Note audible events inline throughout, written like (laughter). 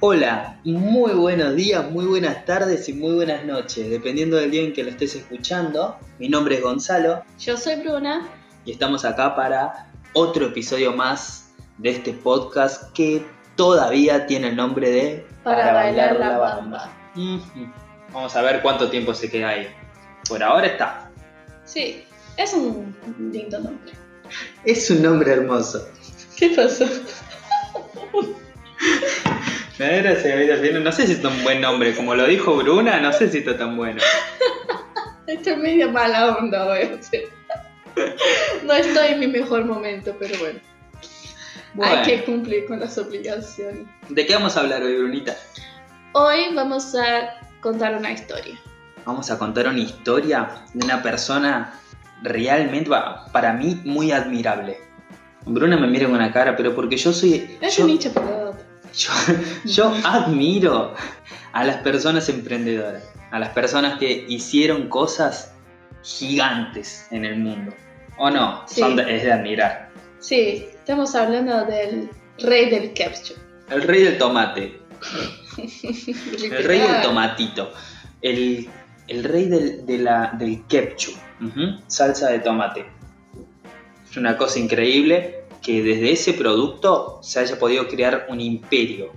Hola, muy buenos días, muy buenas tardes y muy buenas noches, dependiendo del día en que lo estés escuchando. Mi nombre es Gonzalo Yo soy Bruna. y estamos acá para otro episodio más de este podcast que todavía tiene el nombre de Para, bailar, la bamba. Ujú. Vamos a ver cuánto tiempo se queda ahí. Por ahora está. Sí, es un lindo nombre. Es un nombre hermoso. ¿Qué pasó? (laughs) No sé si es un buen nombre, como lo dijo Bruna, no sé si está tan bueno. (laughs) Esto es media mala onda hoy. o sea. No estoy en mi mejor momento, pero bueno. Bueno, Hay que cumplir con las obligaciones. ¿de qué vamos a hablar hoy, Brunita? Hoy vamos a contar una historia. Vamos a contar una historia de una persona realmente, para mí, muy admirable. Bruna me mira con una cara, pero porque yo soy. Es yo, un hincha pelota. Yo, yo admiro a las personas emprendedoras, a las personas que hicieron cosas gigantes en el mundo. ¿O no? Sí. Son de- es de admirar. Sí, estamos hablando del rey del ketchup. El rey del tomate, (laughs) el rey del tomatito, el, el rey del, de la- del ketchup, salsa de tomate. Es una cosa increíble que desde ese producto se haya podido crear un imperio.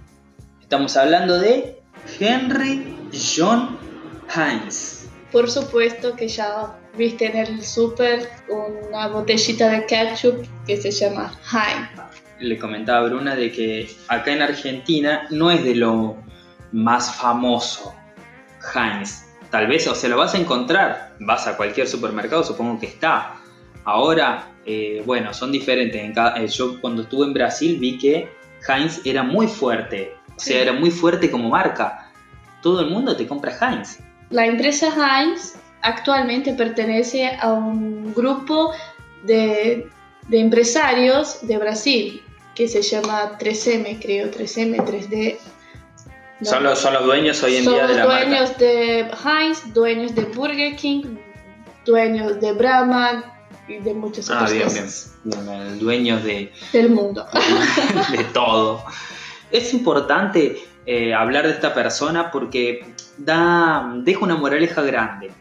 Estamos hablando de Henry John Heinz. Por supuesto que ya viste en el súper una botellita de ketchup que se llama Heinz. Le comentaba a Bruna de que acá en Argentina no es de lo más famoso Heinz. Tal vez, o sea, lo vas a encontrar, vas a cualquier supermercado, supongo que está. Ahora, eh, bueno, son diferentes. En cada- eh, yo cuando estuve en Brasil vi que Heinz era muy fuerte, o sea, Sí. era muy fuerte como marca. Todo el mundo te compra Heinz. La empresa Heinz actualmente pertenece a un grupo de, de empresarios de Brasil que se llama 3M, creo, 3M, 3D. No. Son, los, son los dueños hoy en Son día de la marca. dueños de Heinz, dueños de Burger King, dueños de Brahma y de muchas Ah, otras bien, bien. cosas Bien, el dueños de, del mundo. (laughs) de todo. Es importante eh, hablar de esta persona porque da, deja una moraleja grande.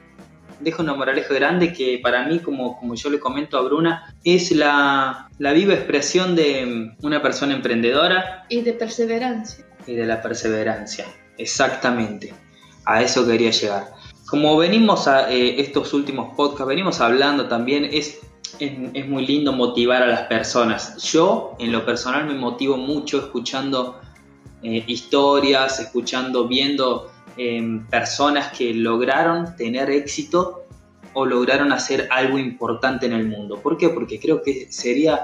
Deja una moraleja grande que para mí, como, como yo le comento a Bruna, es la, la viva expresión de una persona emprendedora Y de perseverancia. y de la perseverancia. Exactamente. A eso quería llegar. Como venimos a eh, estos últimos podcasts, venimos hablando también, es, es, muy lindo motivar a las personas. Yo, en lo personal, me motivo mucho escuchando eh, historias, escuchando, viendo eh, personas que lograron tener éxito o lograron hacer algo importante en el mundo. ¿Por qué? Porque creo que sería,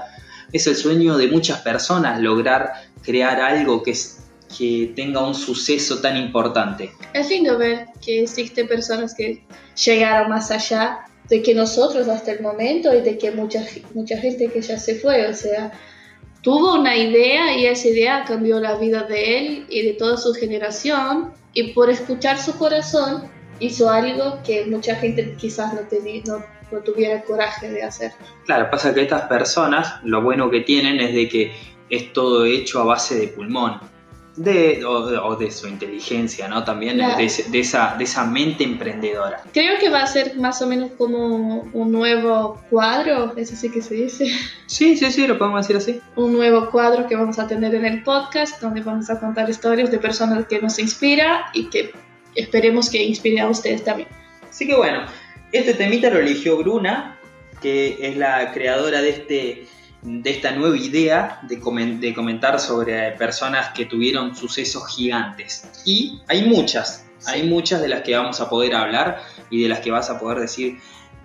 es el sueño de muchas personas lograr crear algo que, es- que tenga un suceso tan importante. Es lindo ver que existen personas que llegaron más allá de que nosotros hasta el momento y de que mucha, mucha gente que ya se fue, o sea, tuvo una idea y esa idea cambió la vida de él y de toda su generación y por escuchar su corazón hizo algo que mucha gente quizás no, tenía, no, no tuviera coraje de hacer. Claro, pasa que estas personas, lo bueno que tienen es de que es todo hecho a base de pulmón. De, o, o de su inteligencia, ¿no? También Claro. de, de esa, de esa mente emprendedora. Creo que va a ser más o menos como un nuevo cuadro, eso sí que se dice. Sí, sí, sí, lo podemos decir así. un nuevo cuadro que vamos a tener en el podcast, donde vamos a contar historias de personas que nos inspira y que esperemos que inspire a ustedes también. Así que bueno, este temita lo eligió Bruna, que es la creadora de, este, de esta nueva idea de, comen- de comentar sobre personas que tuvieron sucesos gigantes. Y hay muchas, hay muchas de las que vamos a poder hablar y de las que vas a poder decir,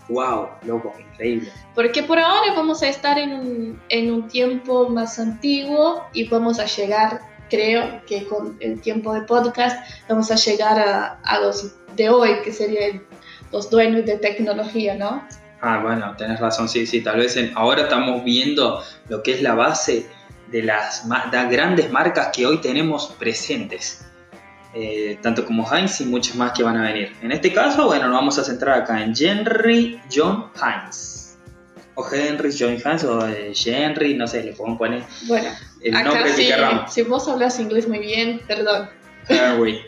wow, loco, increíble. Porque por ahora vamos a estar en un, en un tiempo más antiguo y vamos a llegar, creo que con el tiempo de podcast, vamos a llegar a, a los de hoy, que serían los dueños de tecnología, ¿no? Ah, bueno, tenés razón, sí, sí, tal vez en- ahora estamos viendo lo que es la base de las de grandes marcas que hoy tenemos presentes. eh, tanto como Heinz y muchas más que van a venir. En este caso, bueno, nos vamos a centrar acá en Henry John Heinz. O Henry, John Hines o eh, Henry, no sé, le podemos poner Bueno, el acá nombre sí, que queramos. si vos hablas inglés muy bien, perdón. Henry.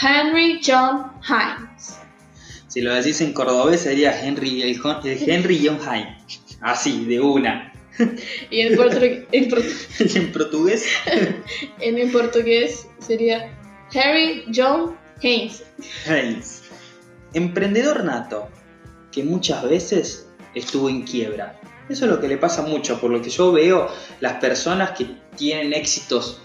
Henry John Hines. Si lo decís en cordobés sería Henry, el, el Henry John Hines. Así, de una. Y en, portu- en portu- (laughs) Y en portugués, (laughs) en el portugués sería Harry John Hines. Hines. Emprendedor nato, que muchas veces estuvo en quiebra. Eso es lo que le pasa mucho, por lo que yo veo, las personas que tienen éxitos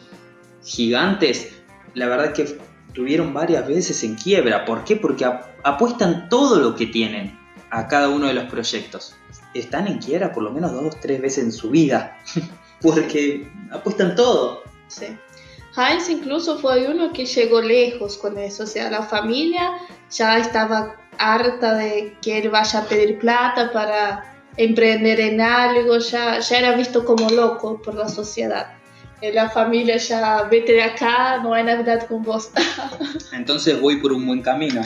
gigantes, la verdad que tuvieron varias veces en quiebra. ¿Por qué? Porque apuestan todo lo que tienen a cada uno de los proyectos. Están en quiebra por lo menos dos o tres veces en su vida, (laughs) porque apuestan todo. Sí. Heinz incluso fue uno que llegó lejos con eso, o sea, la familia ya estaba harta de que él vaya a pedir plata para emprender en algo, ya, ya era visto como loco por la sociedad. La familia ya, vete de acá, no hay Navidad con vos. (laughs) Entonces voy por un buen camino.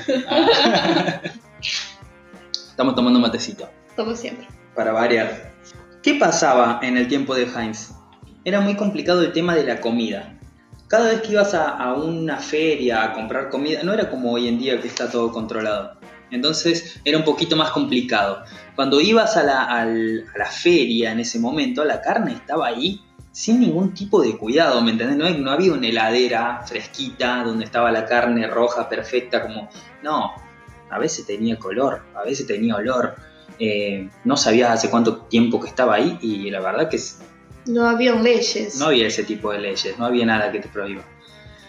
Estamos tomando matecito. como siempre. para variar. ¿Qué pasaba en el tiempo de Heinz? Era muy complicado el tema de la comida. Cada vez que ibas a, a una feria a comprar comida, no era como hoy en día que está todo controlado. Entonces era un poquito más complicado. Cuando ibas a la, a la feria en ese momento, la carne estaba ahí sin ningún tipo de cuidado, ¿me entendés? No, no había una heladera fresquita donde estaba la carne roja perfecta como... No, a veces tenía color, a veces tenía olor. Eh, no sabías hace cuánto tiempo que estaba ahí y la verdad que es- No había leyes. no había ese tipo de leyes, no había nada que te prohíba.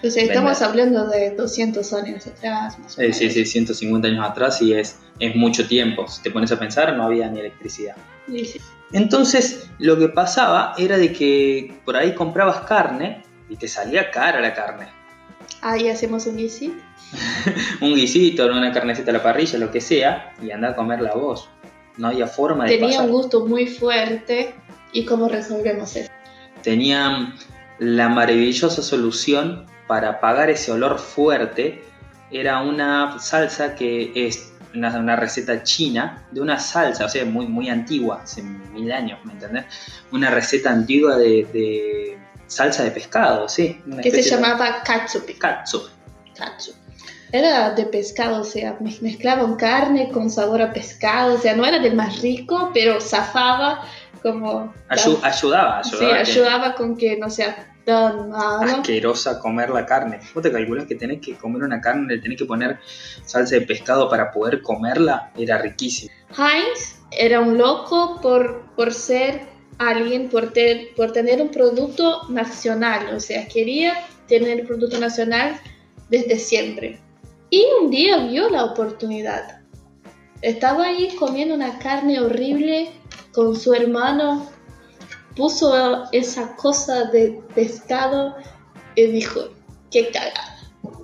o sea, estamos Vender. hablando de 200 años atrás, más o Eh, sí, menos. sí, 150 años atrás y es, es mucho tiempo. Si te pones a pensar, no había ni electricidad. Y sí. Entonces, lo que pasaba era de que por ahí comprabas carne y te salía cara la carne. Ahí hacemos un guisito. (laughs) Un guisito, una carnecita a la parrilla, lo que sea, y anda a comerla vos. No había forma de Tenía pasar. un gusto muy fuerte. ¿Y cómo resolvemos eso? tenían la maravillosa solución para apagar ese olor fuerte. Era una salsa que es una, una receta china de una salsa, o sea, muy, muy antigua, hace mil años, ¿me entendés? Una receta antigua de, de salsa de pescado, sí. Que se llamaba katsup. katsu. katsup. Era de pescado, o sea, mez- mezclaban carne con sabor a pescado, o sea, no era del más rico, pero zafaba como... Ayu- ayudaba, sí, ayudaba. que- ayudaba con que no sea asquerosa comer la carne. Vos te calculás que tenés que comer una carne, le tenés que poner salsa de pescado para poder comerla, era riquísimo. Heinz era un loco por, por ser alguien, por, ter- por tener un producto nacional, o sea, quería tener el producto nacional desde siempre. Y un día vio la oportunidad. Estaba ahí comiendo una carne horrible con su hermano, puso esa cosa de pescado y dijo, qué cagada,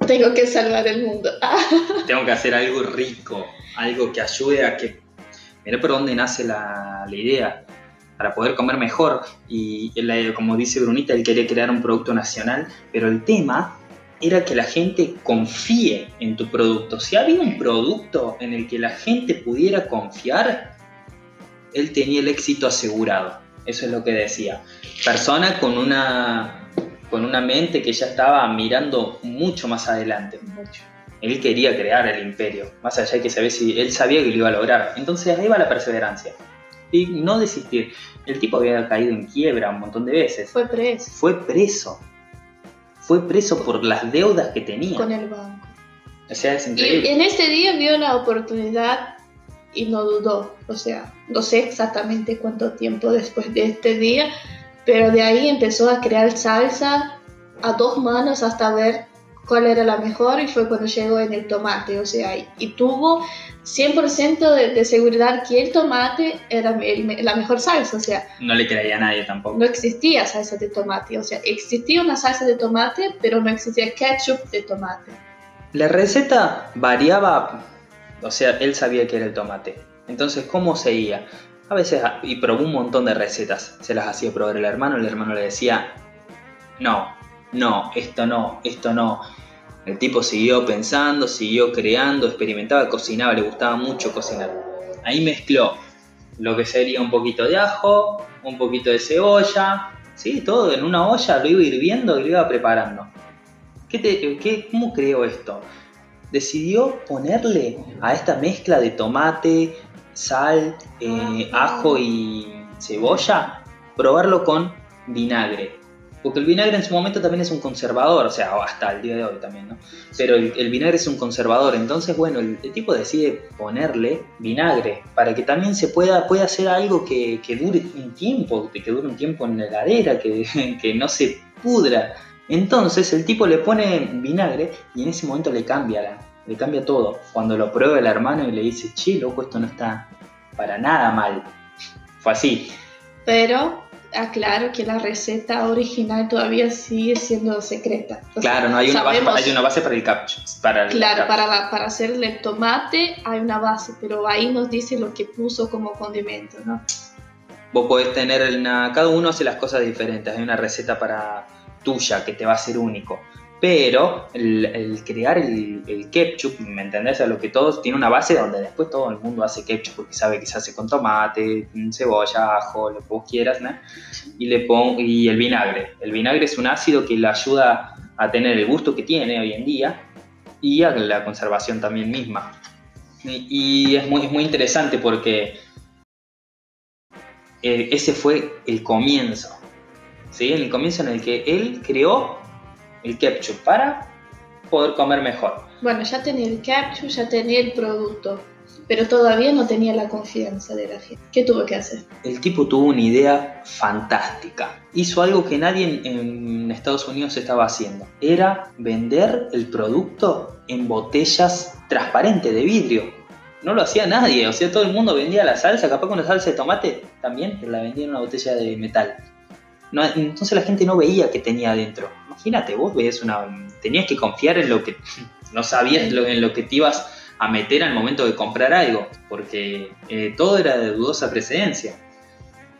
tengo que salvar el mundo. (laughs) tengo que hacer algo rico, algo que ayude a que... Mira por dónde nace la, la idea, para poder comer mejor. Y él, como dice Brunita, él quería crear un producto nacional, pero el tema era que la gente confíe en tu producto. Si había un producto en el que la gente pudiera confiar, él tenía el éxito asegurado. Eso es lo que decía. Persona con una, con una mente que ya estaba mirando mucho más adelante. Mucho. Él quería crear el imperio, más allá de que sabía si él sabía que lo iba a lograr. Entonces ahí va la perseverancia. Y no desistir. El tipo había caído en quiebra un montón de veces. Fue preso Fue preso. Fue preso por las deudas que tenía. con el banco. O sea, es Y increíble. en ese día vio la oportunidad y no dudó. O sea, no sé exactamente cuánto tiempo después de este día, pero de ahí empezó a crear salsa a dos manos hasta ver cuál era la mejor y fue cuando llegó en el tomate. O sea, y, y tuvo 100% de, de seguridad que el tomate era el la mejor salsa. O sea, No le creía a nadie tampoco. no existía salsa de tomate. O sea, existía una salsa de tomate, pero no existía ketchup de tomate. La receta variaba, o sea, él sabía que era el tomate. Entonces, ¿cómo seguía? A veces, y probó un montón de recetas, se las hacía probar el hermano, el hermano le decía, no, no, esto no, esto no. El tipo siguió pensando, siguió creando, experimentaba, cocinaba, le gustaba mucho cocinar. Ahí mezcló lo que sería un poquito de ajo, un poquito de cebolla, ¿sí? Todo en una olla, lo iba hirviendo y lo iba preparando. ¿Qué te, qué, ¿Cómo creó esto? Decidió ponerle a esta mezcla de tomate, sal, eh, ajo y cebolla, probarlo con vinagre. Porque el vinagre en su momento también es un conservador, o sea, hasta el día de hoy también, ¿no? Pero el, vinagre es un conservador, entonces, bueno, el, tipo decide ponerle vinagre para que también se pueda, pueda hacer algo que, dure un tiempo, que dure un tiempo en la heladera, que, (laughs) que no se pudra. Entonces el tipo le pone vinagre y en ese momento le cambia, la, le cambia todo. Cuando lo prueba el hermano y le dice, che, loco, esto no está para nada mal. Fue así. Pero aclaro que la receta original todavía sigue siendo secreta. claro, no hay una, base, hay una base para el. Para claro, para, para hacerle tomate hay una base, pero ahí nos dice lo que puso como condimento, ¿no? Vos podés tener, una, cada uno hace las cosas diferentes, hay una receta para tuya que te va a ser único. Pero el, crear el, ketchup, ¿me entendés? A lo que todos tiene una base donde después todo el mundo hace ketchup porque sabe que se hace con tomate, cebolla, ajo, lo que vos quieras, ¿no? Y, le pongo, y el vinagre. El vinagre es un ácido que le ayuda a tener el gusto que tiene hoy en día y a la conservación también misma. Y, es, muy, muy interesante porque eh, ese fue el comienzo. ¿Sí? El comienzo en el que él creó el ketchup para poder comer mejor. Bueno, ya tenía el ketchup, ya tenía el producto, pero todavía no tenía la confianza de la gente. ¿Qué tuvo que hacer? El tipo tuvo una idea fantástica. Hizo algo que nadie en, Estados Unidos estaba haciendo. Era vender el producto en botellas transparentes de vidrio. No lo hacía nadie, o sea, todo el mundo vendía la salsa, capaz con la salsa de tomate también, pero la vendía en una botella de metal. Entonces la gente no veía qué tenía adentro imagínate, vos veías una. tenías que confiar en lo que. no sabías en lo que te ibas a meter al momento de comprar algo, porque eh, todo era de dudosa precedencia.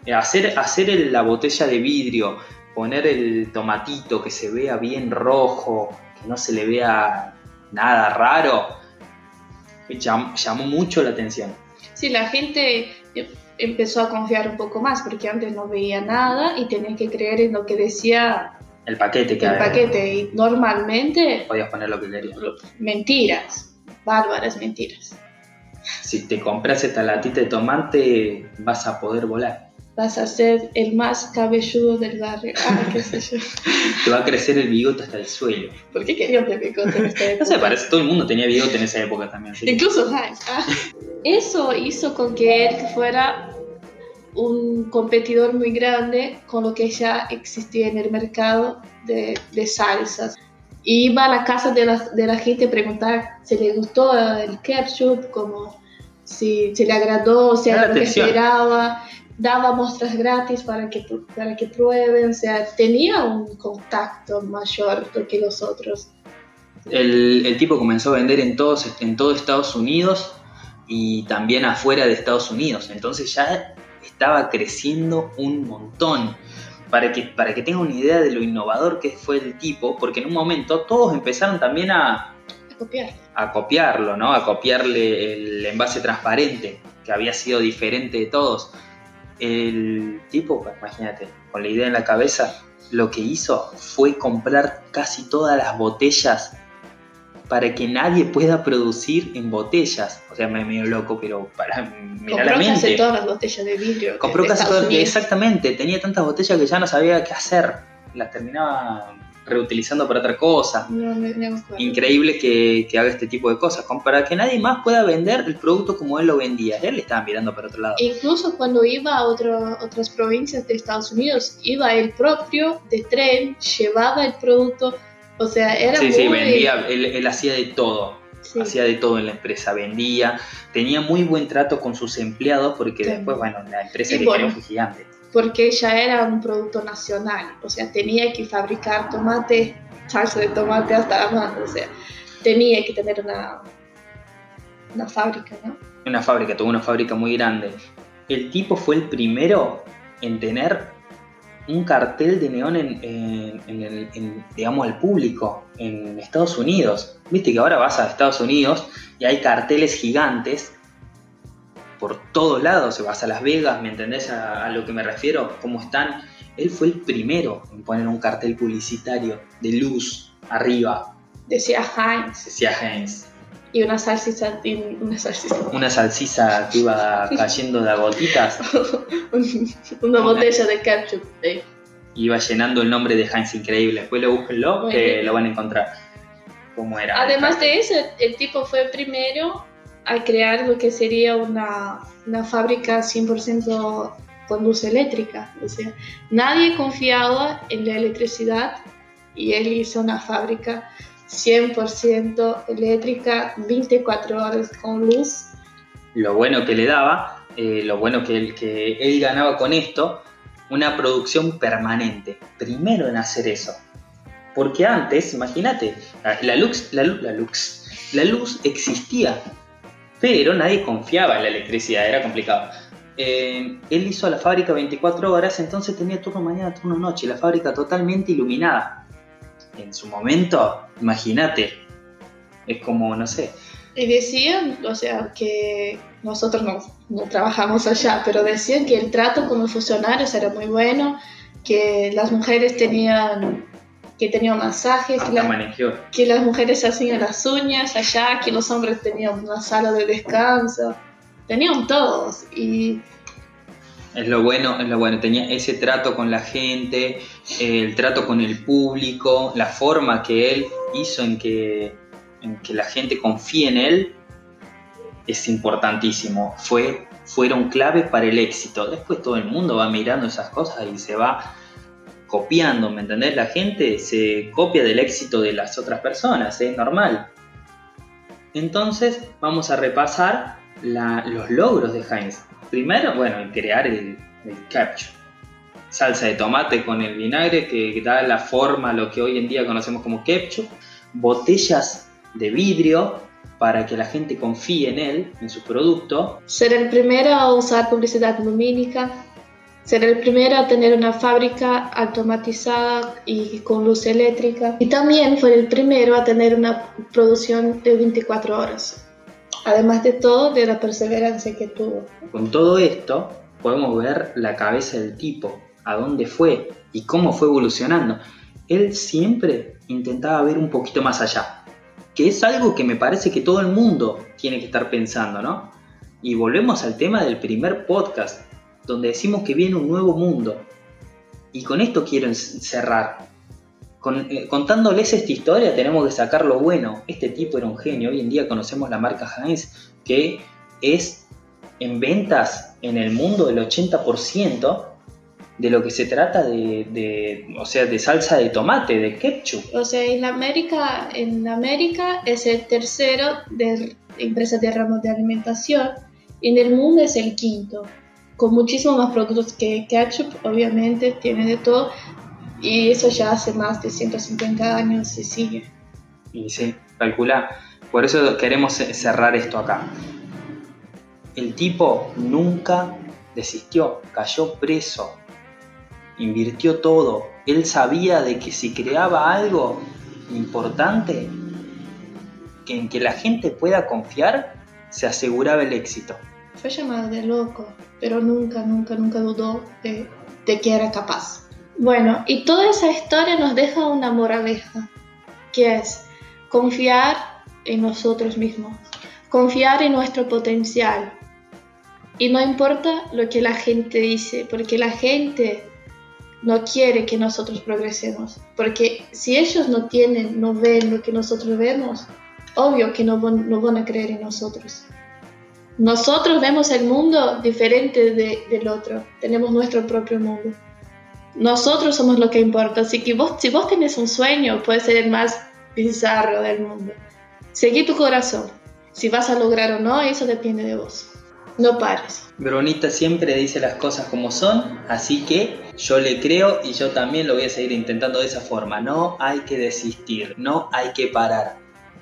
Eh, hacer, hacer la botella de vidrio, poner el tomatito que se vea bien rojo, que no se le vea nada raro, llamó mucho la atención. Sí, la gente empezó a confiar un poco más porque antes no veía nada y tenía que creer en lo que decía el paquete que El paquete, y normalmente. Podías poner lo que querías. Mentiras, bárbaras mentiras. Si te compras esta latita de tomate, vas a poder volar. Vas a ser el más cabelludo del barrio. Ah, qué sé yo. (laughs) te va a crecer el bigote hasta el suelo. ¿Por qué querías tener bigote en esta época? (laughs) No sé, parece todo el mundo tenía bigote en esa época también. Incluso Hank. Ah. Eso hizo con que él fuera un competidor muy grande con lo que ya existía en el mercado de, de salsas. Iba a la casa de la, de la, gente a preguntar si le gustó el ketchup, como si, si le agradó, si era lo que esperaba. Daba muestras gratis para que, para que prueben, o sea, tenía un contacto mayor que los otros. El, el, tipo comenzó a vender en, todos, en todo Estados Unidos y también afuera de Estados Unidos. Entonces ya estaba creciendo un montón. Para que, para que tenga una idea de lo innovador que fue el tipo, porque en un momento todos empezaron también a, a copiarlo, ¿no? A copiarle el envase transparente, que había sido diferente de todos. El tipo, pues, imagínate, con la idea en la cabeza, lo que hizo fue comprar casi todas las botellas para que nadie pueda producir en botellas. O sea, me medio loco, pero para mirar la mente. casi todas las botellas de vidrio. Compró casi todas, exactamente. Tenía tantas botellas que ya no sabía qué hacer. Las terminaba reutilizando para otra cosa. Increíble que, haga este tipo de cosas, para que nadie más pueda vender el producto como él lo vendía. Él le estaba mirando para otro lado. Incluso cuando iba a otras provincias de Estados Unidos, iba el propio de tren, llevaba el producto o sea, era Sí, sí, vendía, él, hacía de todo. Hacía de todo en la empresa, vendía, tenía muy buen trato con sus empleados porque después, bueno, la empresa que bueno, fue gigante. Porque ya era un producto nacional, o sea, tenía que fabricar tomate, salsa de tomate hasta la mano, o sea, tenía que tener una, una fábrica, ¿no? Una fábrica, tuvo una fábrica muy grande. El tipo fue el primero en tener un cartel de neón en, el, digamos, al público en Estados Unidos. Viste que ahora vas a Estados Unidos y hay carteles gigantes por todos lados, se vas a Las Vegas, ¿me entendés a, a lo que me refiero? ¿Cómo están? Él fue el primero en poner un cartel publicitario de luz arriba. Decía Heinz. Decía Heinz. Y una salsita, y una salsita. Una salsisa que iba cayendo de gotitas. (laughs) Un- una botella de ketchup. eh. Iba llenando el nombre de Heinz increíble. Después lo búsquenlo Muy que bien. lo van a encontrar. ¿Cómo era? Además de eso, el tipo fue el primero a crear lo que sería una, una fábrica 100% con luz eléctrica. O sea, nadie confiaba en la electricidad y él hizo una fábrica 100% eléctrica, 24 horas con luz. lo bueno que le daba, eh, lo bueno que él, ganaba con esto, una producción permanente. Primero en hacer eso. Porque antes, imagínate, la, la luz, la, la la luz existía, pero nadie confiaba en la electricidad, era complicado. Eh, él hizo la fábrica 24 horas, entonces tenía turno mañana, turno noche, la fábrica totalmente iluminada. En su momento, imagínate, es como, no sé, Y decían, o sea, que nosotros no, no trabajamos allá, pero decían que el trato con los funcionarios era muy bueno, que las mujeres tenían, que tenían masajes, que, la- que las mujeres se hacían las uñas allá, que los hombres tenían una sala de descanso, tenían todos. Y Es lo bueno, es lo bueno. Tenía ese trato con la gente, eh, el trato con el público, la forma que él hizo en que, en que la gente confíe en él es importantísimo. Fue, fueron clave para el éxito. Después todo el mundo va mirando esas cosas y se va copiando, ¿me entendés? La gente se copia del éxito de las otras personas, es normal. Entonces vamos a repasar los logros de Heinz. Primero, bueno, en crear el, el. Salsa de tomate con el vinagre que da la forma a lo que hoy en día conocemos como ketchup. Botellas de vidrio para que la gente confíe en él, en su producto. ser el primero a usar publicidad lumínica, ser el primero a tener una fábrica automatizada y con luz eléctrica. Y también fue el primero a tener una producción de 24 horas. Además de todo, de la perseverancia que tuvo. Con todo esto podemos ver la cabeza del tipo, a dónde fue y cómo fue evolucionando. Él siempre intentaba ver un poquito más allá, que es algo que me parece que todo el mundo tiene que estar pensando, ¿no? Y volvemos al tema del primer podcast, donde decimos que viene un nuevo mundo. Y con esto quiero cerrar. Eh, contándoles esta historia tenemos que sacar lo bueno. Este tipo era un genio. Hoy en día conocemos la marca Heinz, que es en ventas en el mundo el 80% de lo que se trata de, de- o sea, de salsa de tomate, de ketchup. O sea, en América, en América es el tercero de empresas de ramos de alimentación. En el mundo es el quinto, con muchísimos más productos que ketchup, obviamente, tiene de todo. Y eso ya hace más de 150 años y sigue. Y sí, calcula. Por eso queremos cerrar esto acá. El tipo nunca desistió, cayó preso, invirtió todo. Él sabía de que si creaba algo importante, que en que la gente pueda confiar, se aseguraba el éxito. Fue llamado de loco, pero nunca, nunca, nunca dudó de, de que era capaz. Bueno, y toda esa historia nos deja una moraleja, que es confiar en nosotros mismos, confiar en nuestro potencial. Y no importa lo que la gente dice, porque la gente no quiere que nosotros progresemos. Porque si ellos no tienen, no ven lo que nosotros vemos, obvio que no van, a creer en nosotros. Nosotros vemos el mundo diferente de- del otro, tenemos nuestro propio mundo. Nosotros somos lo que importa, así que vos, si vos tenés un sueño, puede ser el más bizarro del mundo. Seguí tu corazón. Si vas a lograr o no, eso depende de vos. No pares. Veronita siempre dice las cosas como son, así que yo le creo y yo también lo voy a seguir intentando de esa forma. No hay que desistir, no hay que parar.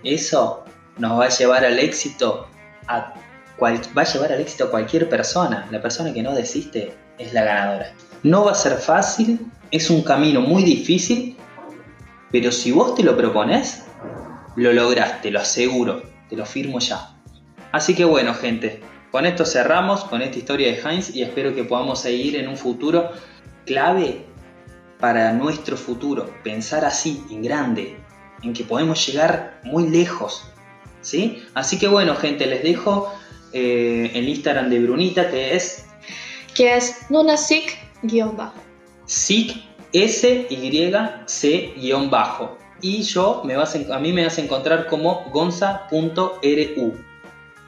Eso nos va a llevar al éxito a cual- va a llevar al éxito a cualquier persona. La persona que no desiste es la ganadora. No va a ser fácil, es un camino muy difícil, pero si vos te lo propones, lo lográs, te lo aseguro, te lo firmo ya. Así que bueno, gente, con esto cerramos con esta historia de Heinz y espero que podamos seguir en un futuro clave para nuestro futuro. Pensar así, en grande, en que podemos llegar muy lejos. ¿sí? Así que bueno, gente, les dejo eh, el Instagram de Brunita que es... Que es nunasic-bajo. SIC, S-Y-C-bajo. Y yo, me vas a, a mí me vas a encontrar como gonza.ru.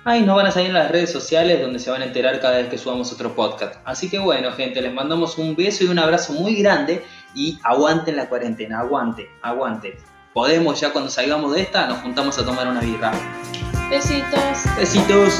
Ahí nos van a salir en las redes sociales donde se van a enterar cada vez que subamos otro podcast. Así que bueno, gente, les mandamos un beso y un abrazo muy grande y aguanten la cuarentena, aguante, aguante. Podemos ya cuando salgamos de esta, nos juntamos a tomar una birra. Besitos. Besitos.